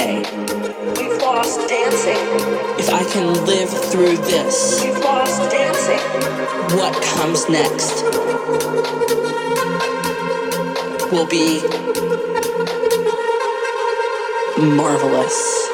day. We've lost dancing. If I can live through this, we've lost dancing. What comes next will be marvelous.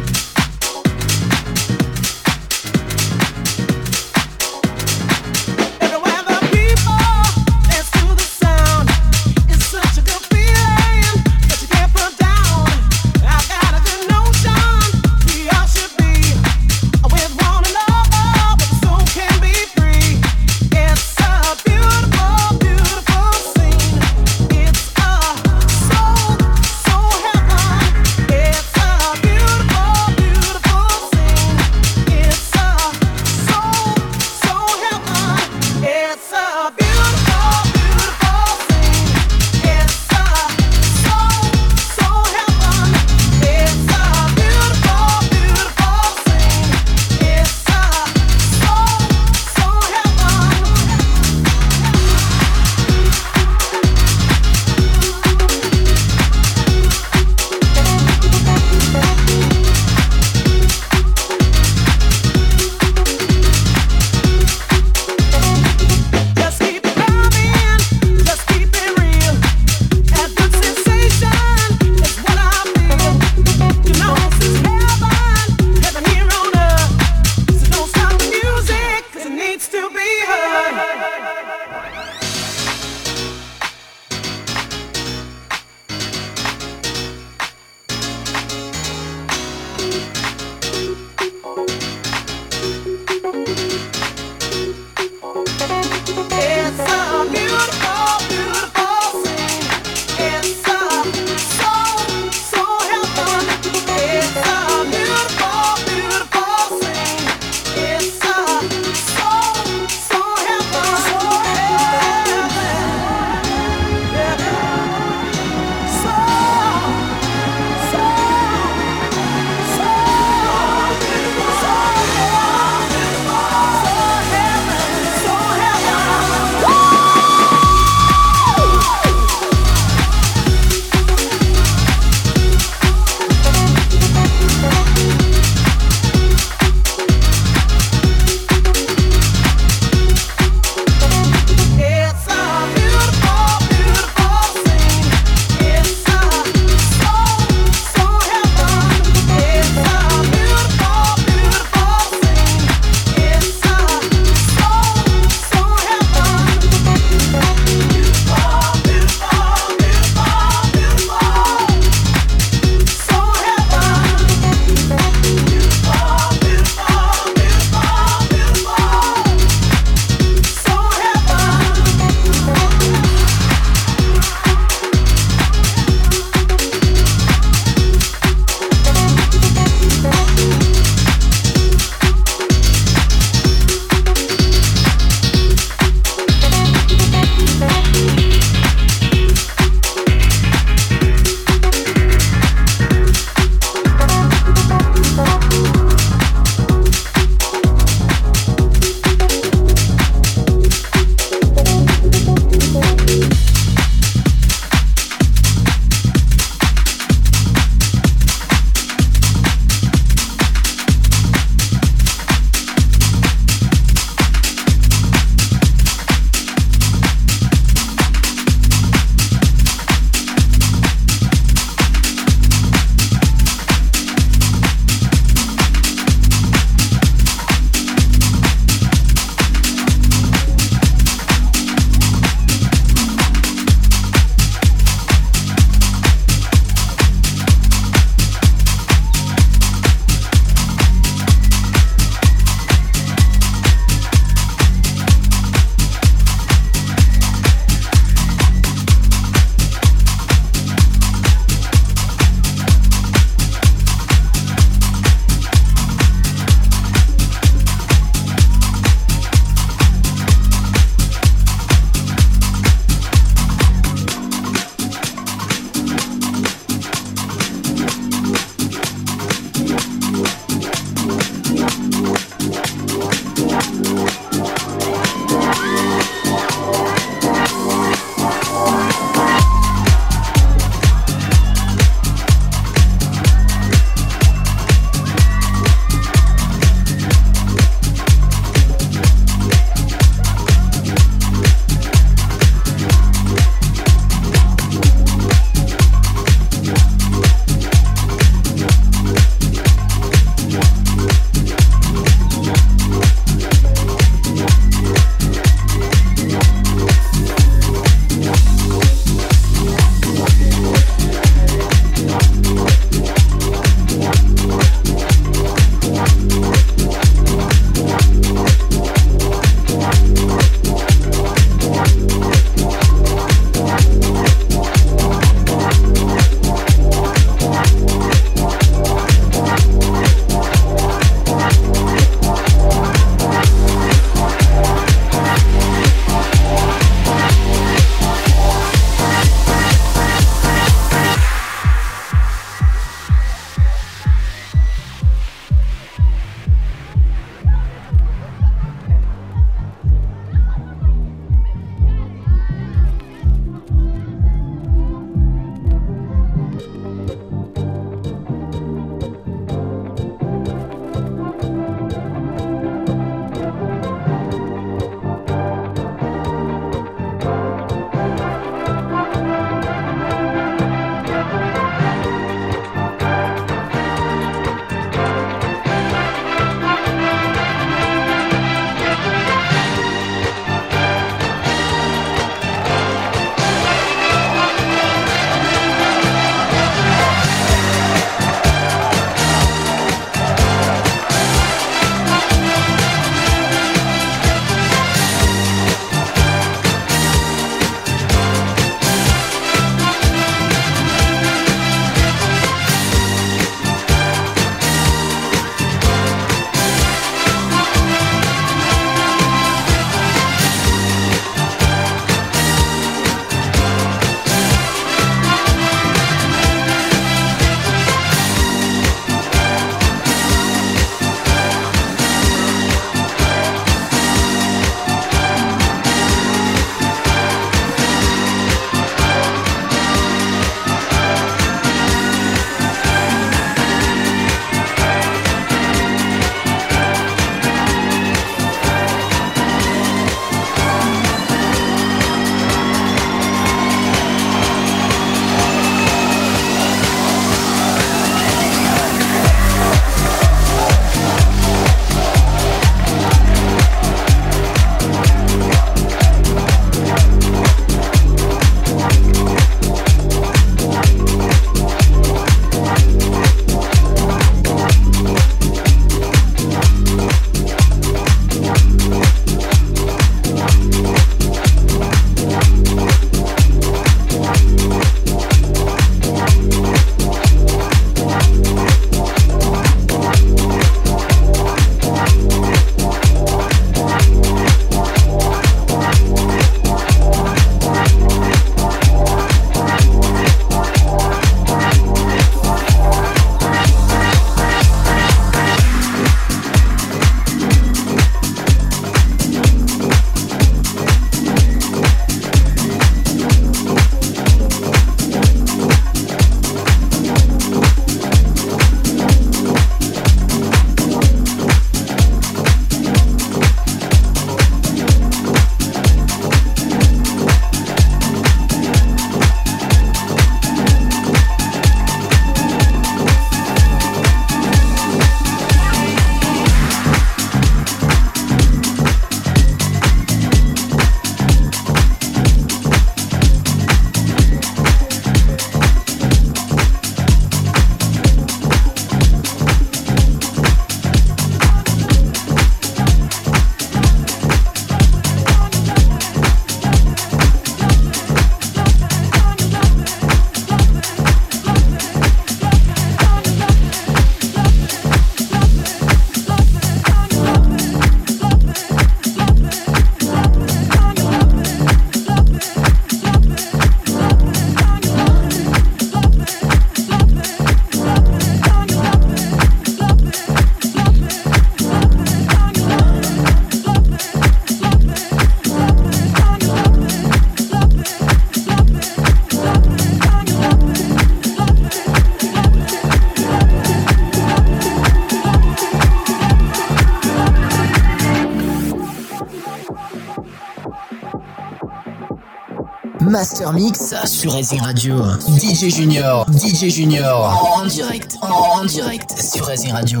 Mix sur Racing Radio. DJ Junior, DJ Junior, en direct, en direct sur Racing Radio.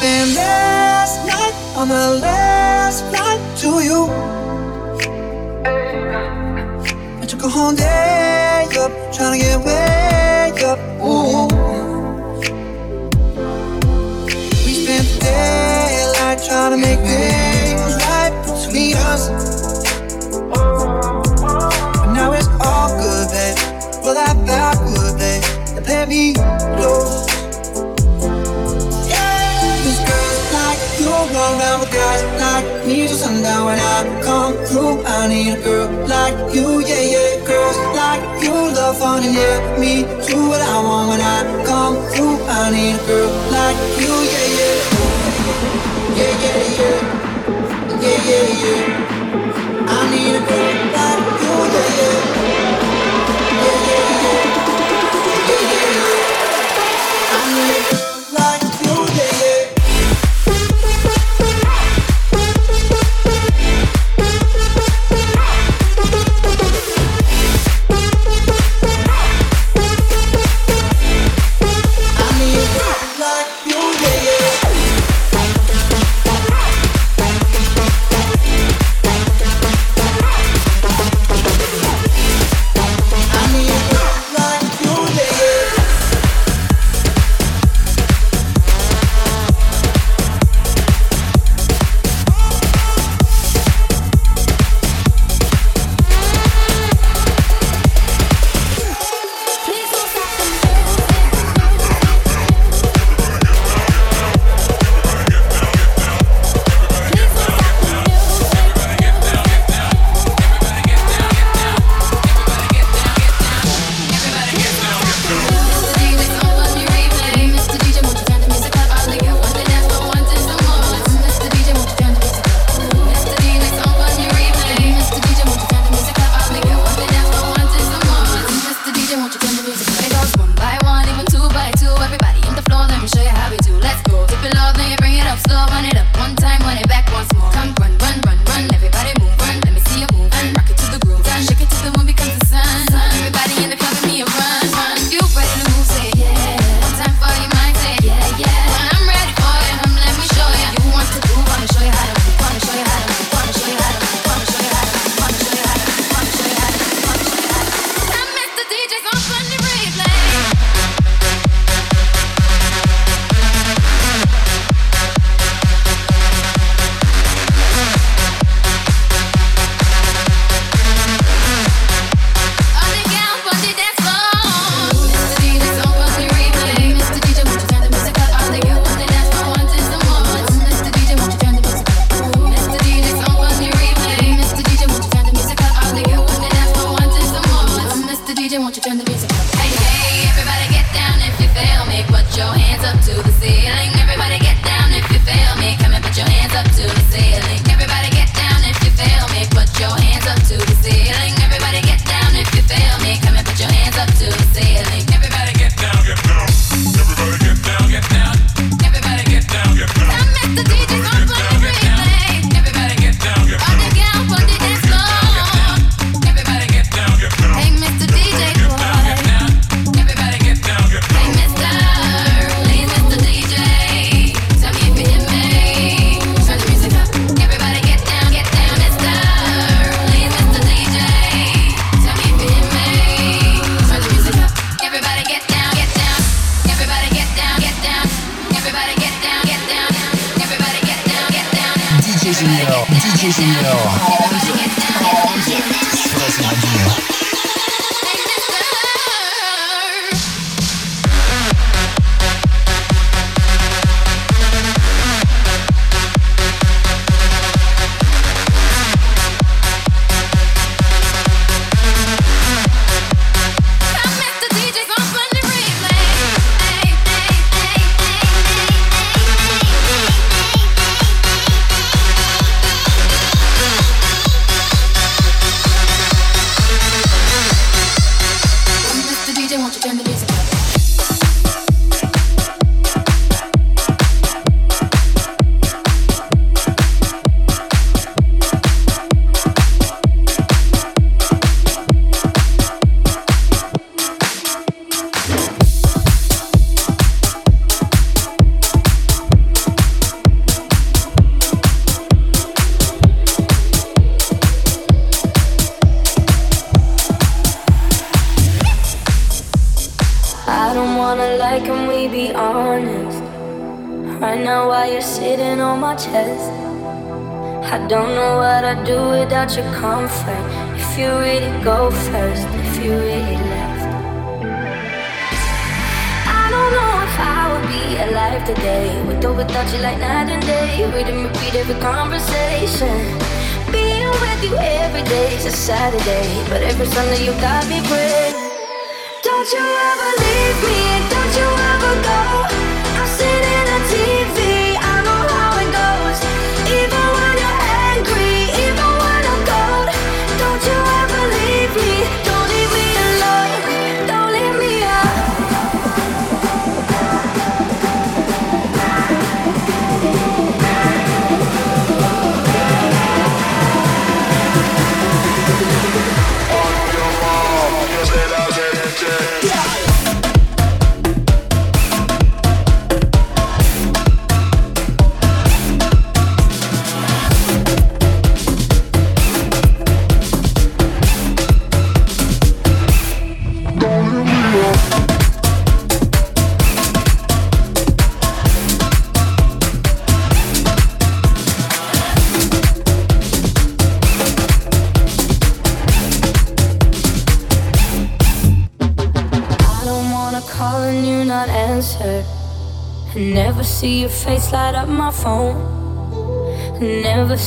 happened last night on the last flight to you. I took a whole day up trying to get way up. Ooh. We spent the daylight trying to make things right between us. But now it's all good, babe. Well, that backward, babe. Let me close. walk down with guys like me till sundown when I come through. I need a girl like you, yeah, yeah. Girls like you love fun and yeah, me do what I want when I come through. I need a girl like you, yeah, yeah. Yeah, yeah, yeah. Yeah, yeah, yeah.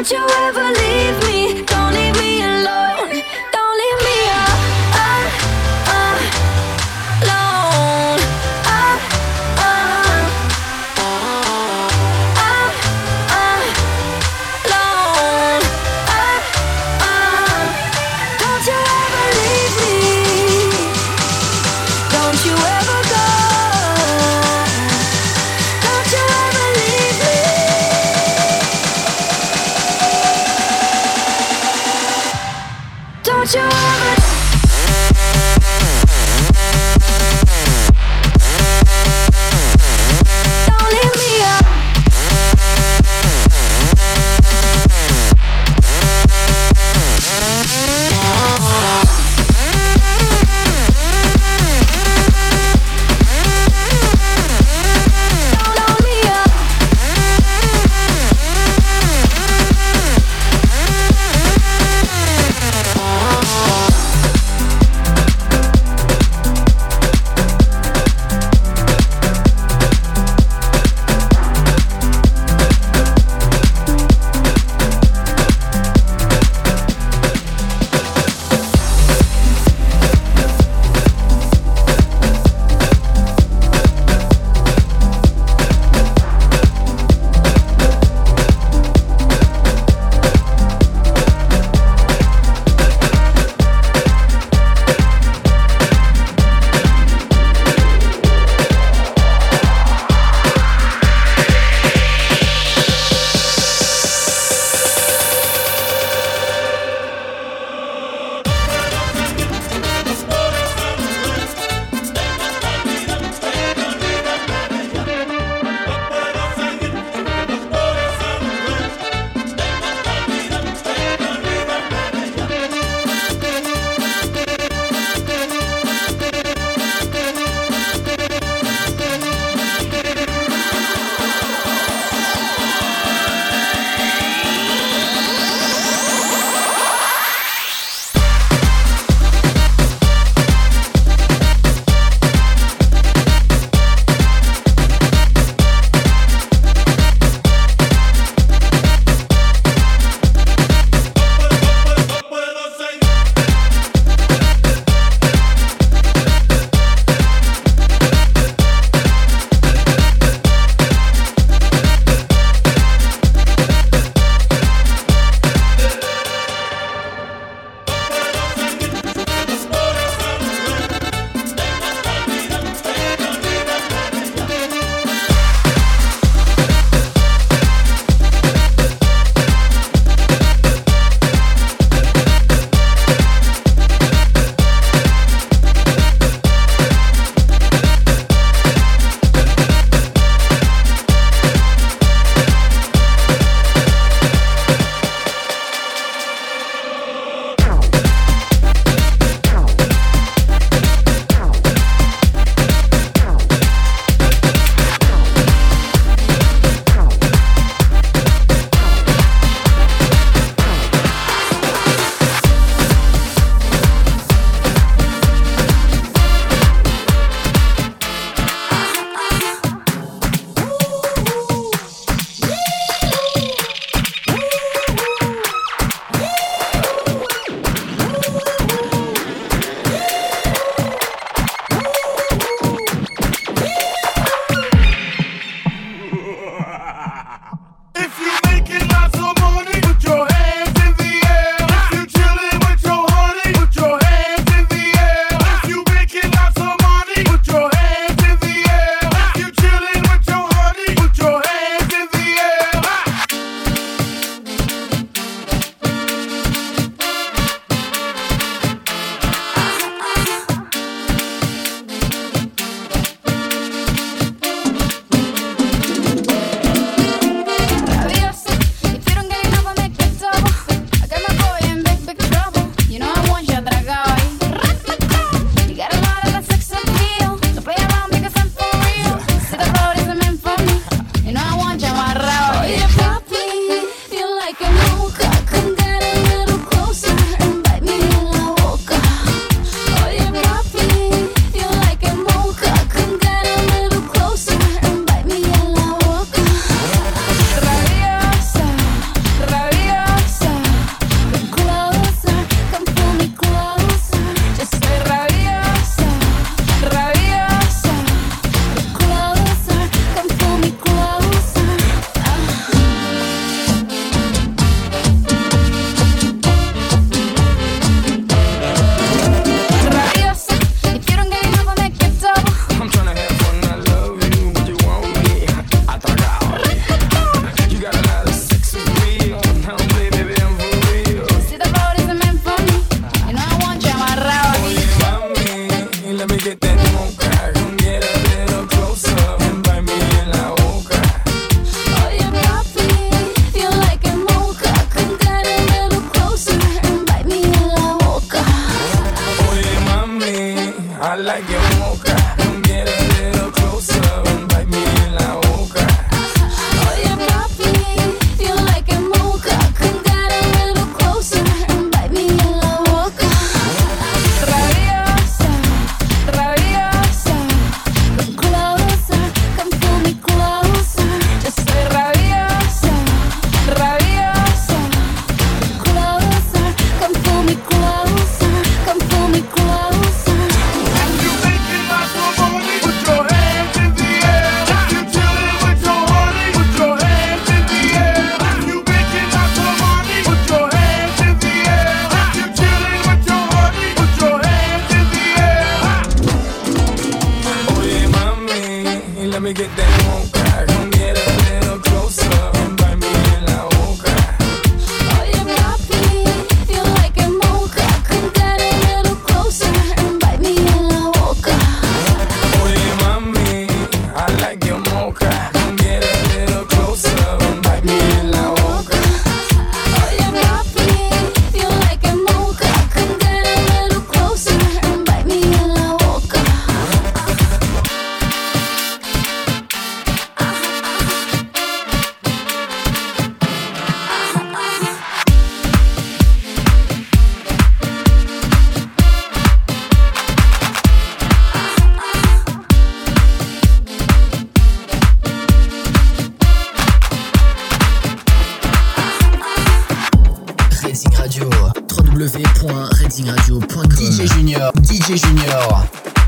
Don't you ever leave me.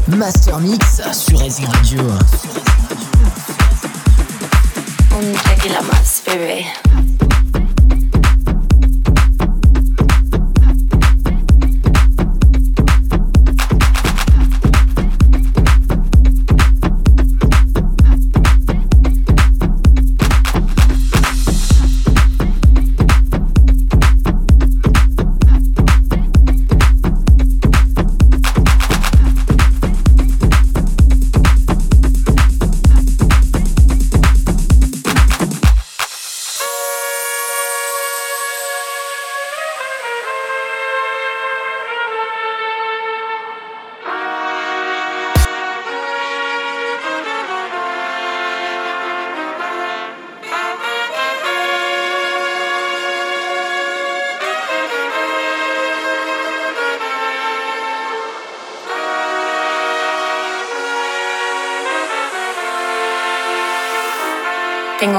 Master Mix sur Racing Radio. Un tequila más, bebé.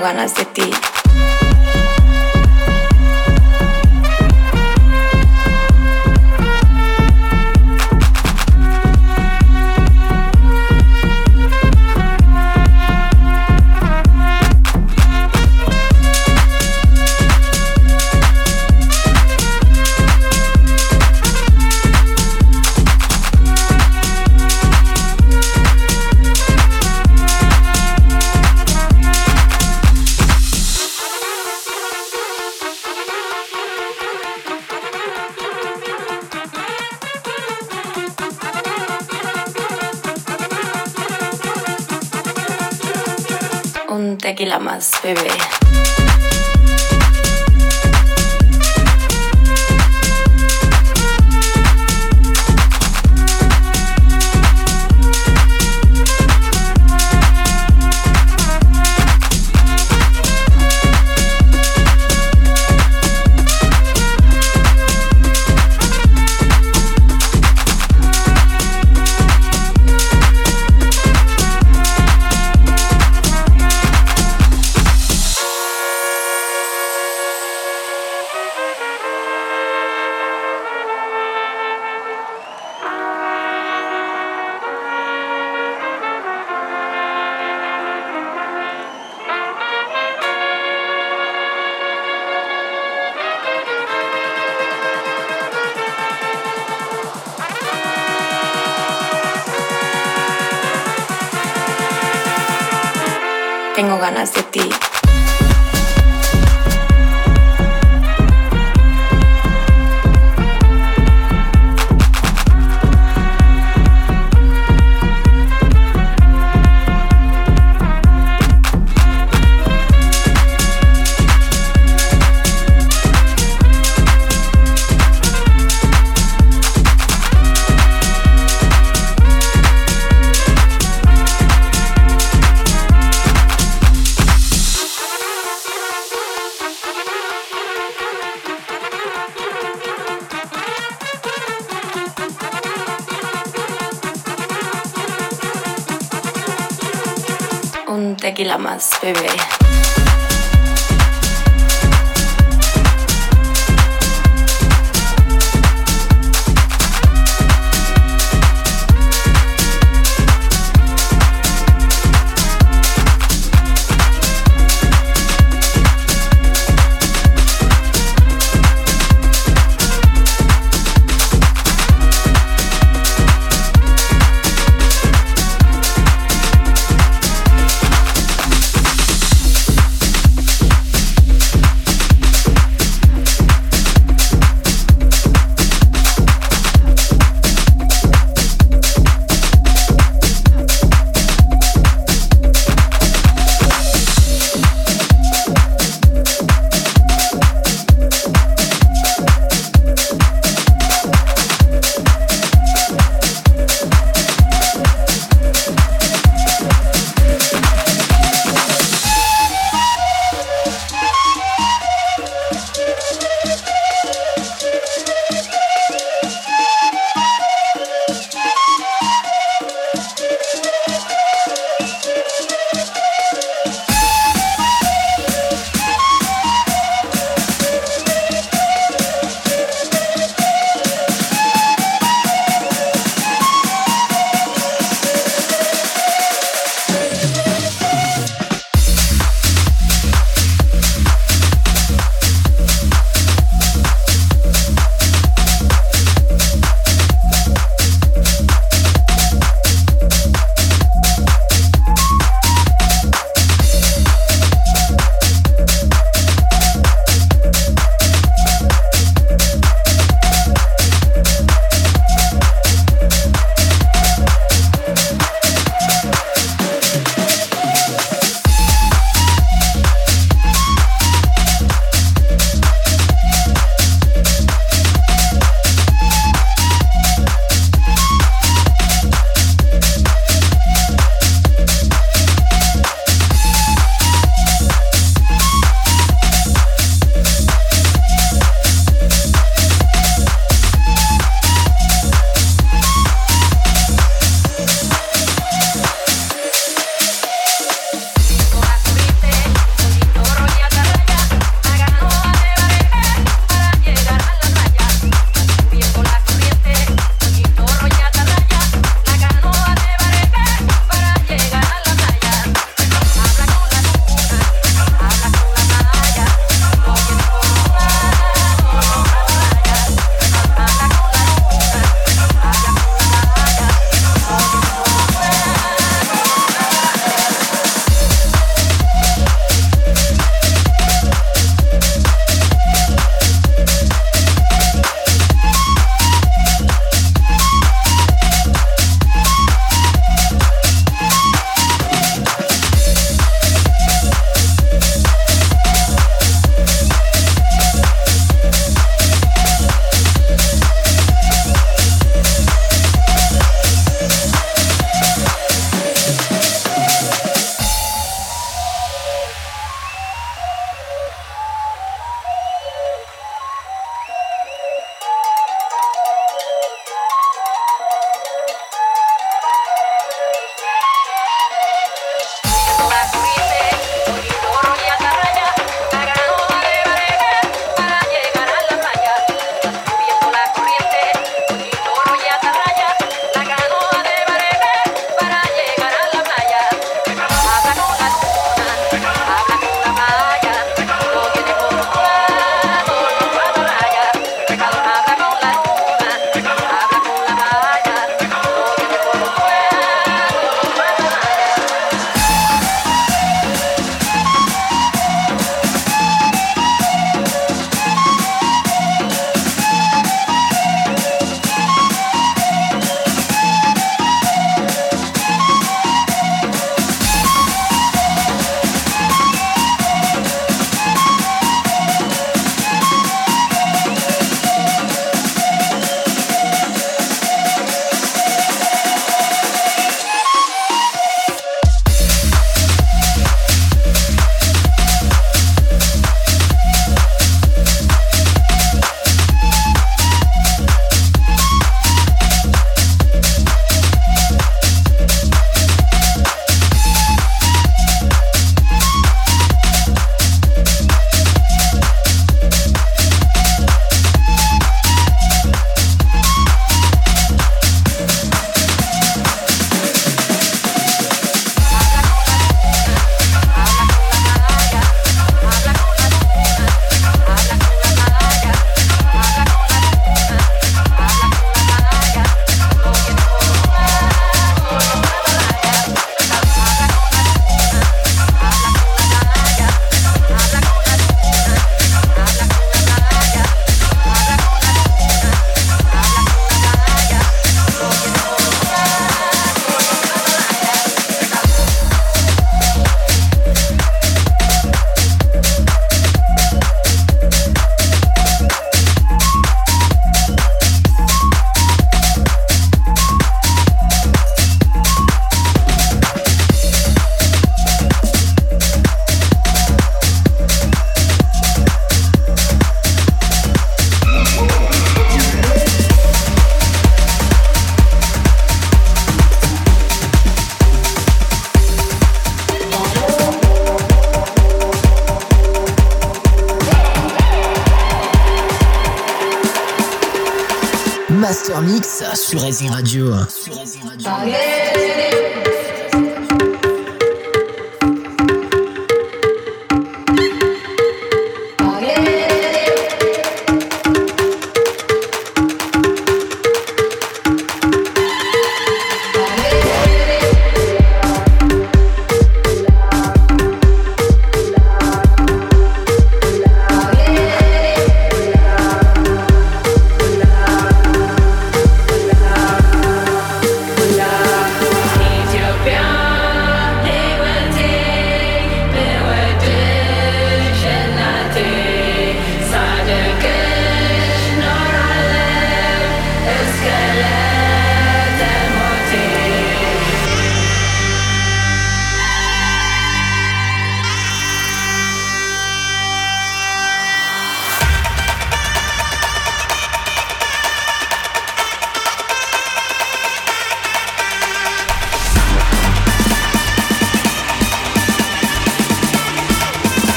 Ganas de ti. Tequila más,